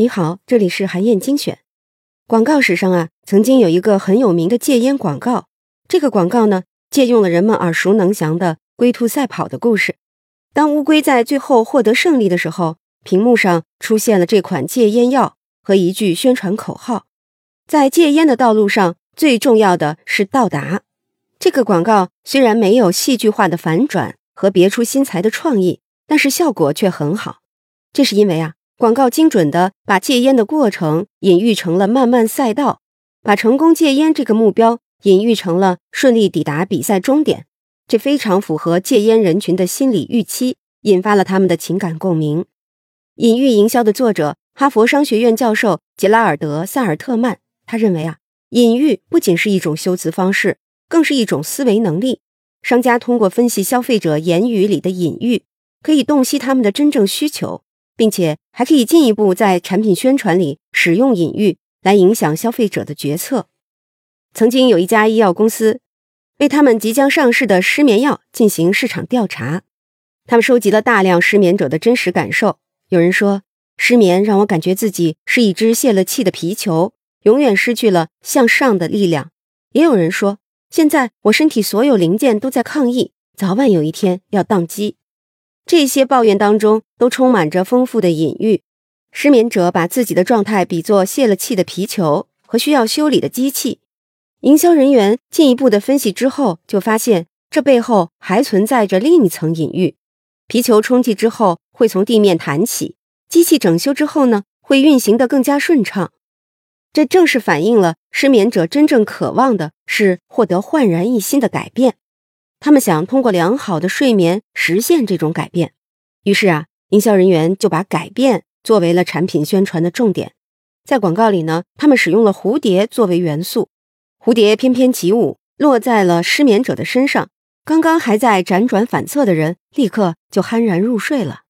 你好，这里是韩燕精选。广告史上啊，曾经有一个很有名的戒烟广告。这个广告呢，借用了人们耳熟能详的龟兔赛跑的故事。当乌龟在最后获得胜利的时候，屏幕上出现了这款戒烟药和一句宣传口号：“在戒烟的道路上，最重要的是到达。”这个广告虽然没有戏剧化的反转和别出心裁的创意，但是效果却很好。这是因为啊。广告精准地把戒烟的过程隐喻成了漫漫赛道，把成功戒烟这个目标隐喻成了顺利抵达比赛终点，这非常符合戒烟人群的心理预期，引发了他们的情感共鸣。隐喻营销的作者，哈佛商学院教授杰拉尔德·萨尔特曼，他认为啊，隐喻不仅是一种修辞方式，更是一种思维能力。商家通过分析消费者言语里的隐喻，可以洞悉他们的真正需求。并且还可以进一步在产品宣传里使用隐喻来影响消费者的决策。曾经有一家医药公司为他们即将上市的失眠药进行市场调查，他们收集了大量失眠者的真实感受。有人说，失眠让我感觉自己是一只泄了气的皮球，永远失去了向上的力量。也有人说，现在我身体所有零件都在抗议，早晚有一天要宕机。这些抱怨当中都充满着丰富的隐喻。失眠者把自己的状态比作泄了气的皮球和需要修理的机器。营销人员进一步的分析之后，就发现这背后还存在着另一层隐喻：皮球充气之后会从地面弹起，机器整修之后呢会运行的更加顺畅。这正是反映了失眠者真正渴望的是获得焕然一新的改变。他们想通过良好的睡眠实现这种改变，于是啊，营销人员就把改变作为了产品宣传的重点。在广告里呢，他们使用了蝴蝶作为元素，蝴蝶翩翩起舞，落在了失眠者的身上。刚刚还在辗转反侧的人，立刻就酣然入睡了。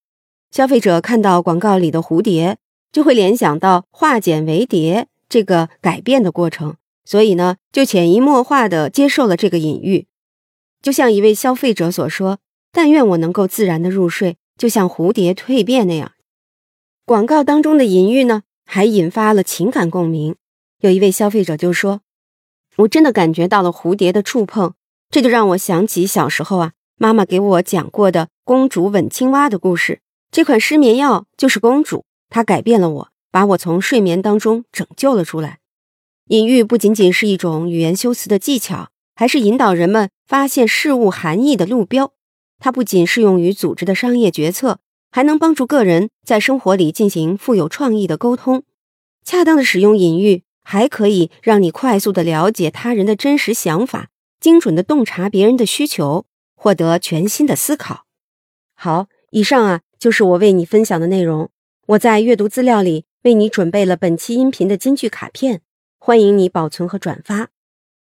消费者看到广告里的蝴蝶，就会联想到化茧为蝶这个改变的过程，所以呢，就潜移默化的接受了这个隐喻。就像一位消费者所说：“但愿我能够自然的入睡，就像蝴蝶蜕变那样。”广告当中的隐喻呢，还引发了情感共鸣。有一位消费者就说：“我真的感觉到了蝴蝶的触碰，这就让我想起小时候啊，妈妈给我讲过的公主吻青蛙的故事。这款失眠药就是公主，它改变了我，把我从睡眠当中拯救了出来。”隐喻不仅仅是一种语言修辞的技巧。还是引导人们发现事物含义的路标。它不仅适用于组织的商业决策，还能帮助个人在生活里进行富有创意的沟通。恰当的使用隐喻，还可以让你快速的了解他人的真实想法，精准的洞察别人的需求，获得全新的思考。好，以上啊就是我为你分享的内容。我在阅读资料里为你准备了本期音频的金句卡片，欢迎你保存和转发。